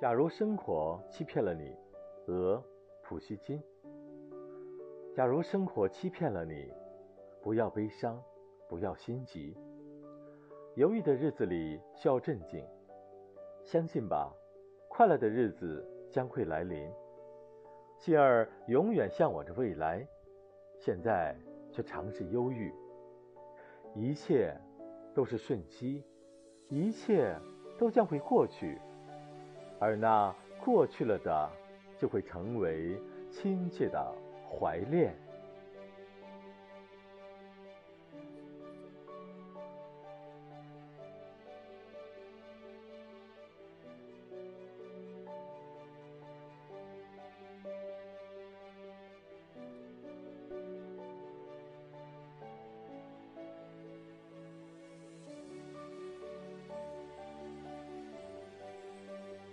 假如生活欺骗了你，俄普希金。假如生活欺骗了你，不要悲伤，不要心急。犹豫的日子里需要镇静，相信吧，快乐的日子将会来临。心儿永远向往着未来，现在却尝试忧郁。一切都是瞬息，一切都将会过去。而那过去了的，就会成为亲切的怀恋。